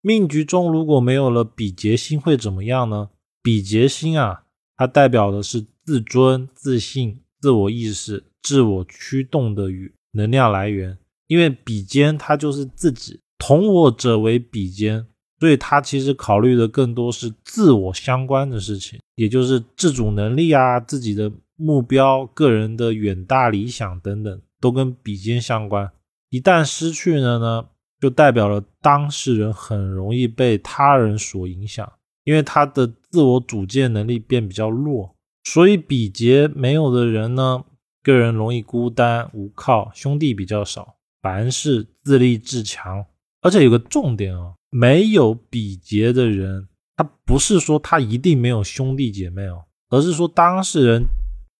命局中如果没有了比劫星会怎么样呢？比劫星啊，它代表的是自尊、自信、自我意识、自我驱动的与能量来源。因为比肩它就是自己，同我者为比肩，所以它其实考虑的更多是自我相关的事情，也就是自主能力啊、自己的目标、个人的远大理想等等，都跟比肩相关。一旦失去了呢？就代表了当事人很容易被他人所影响，因为他的自我主见能力变比较弱，所以比劫没有的人呢，个人容易孤单无靠，兄弟比较少，凡事自立自强。而且有个重点哦，没有比劫的人，他不是说他一定没有兄弟姐妹哦，而是说当事人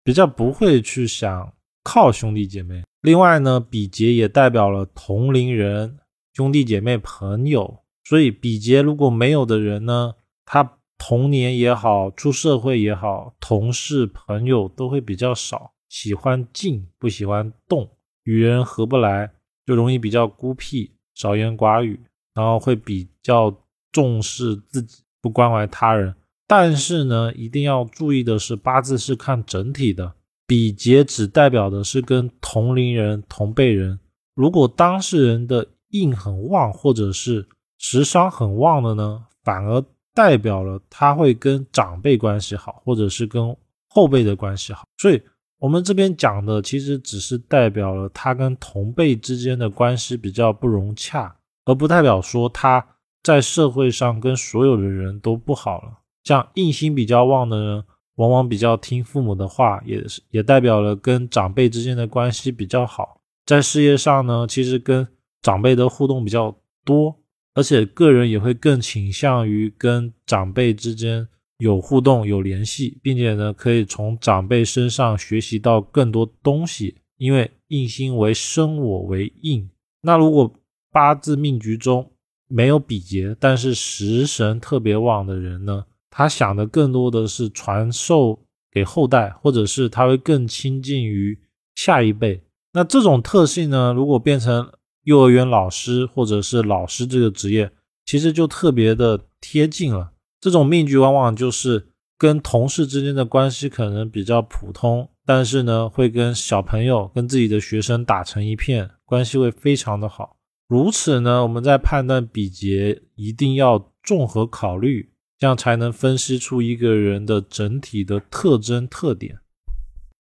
比较不会去想靠兄弟姐妹。另外呢，比劫也代表了同龄人。兄弟姐妹、朋友，所以比劫如果没有的人呢，他童年也好，出社会也好，同事、朋友都会比较少，喜欢静，不喜欢动，与人合不来，就容易比较孤僻，少言寡语，然后会比较重视自己，不关怀他人。但是呢，一定要注意的是，八字是看整体的，比劫只代表的是跟同龄人、同辈人，如果当事人的。印很旺，或者是食伤很旺的呢，反而代表了他会跟长辈关系好，或者是跟后辈的关系好。所以，我们这边讲的其实只是代表了他跟同辈之间的关系比较不融洽，而不代表说他在社会上跟所有的人都不好了。像印星比较旺的人，往往比较听父母的话，也是也代表了跟长辈之间的关系比较好。在事业上呢，其实跟长辈的互动比较多，而且个人也会更倾向于跟长辈之间有互动、有联系，并且呢，可以从长辈身上学习到更多东西。因为印星为生我为印，那如果八字命局中没有比劫，但是食神特别旺的人呢，他想的更多的是传授给后代，或者是他会更亲近于下一辈。那这种特性呢，如果变成幼儿园老师或者是老师这个职业，其实就特别的贴近了。这种命局往往就是跟同事之间的关系可能比较普通，但是呢，会跟小朋友、跟自己的学生打成一片，关系会非常的好。如此呢，我们在判断比劫一定要综合考虑，这样才能分析出一个人的整体的特征特点。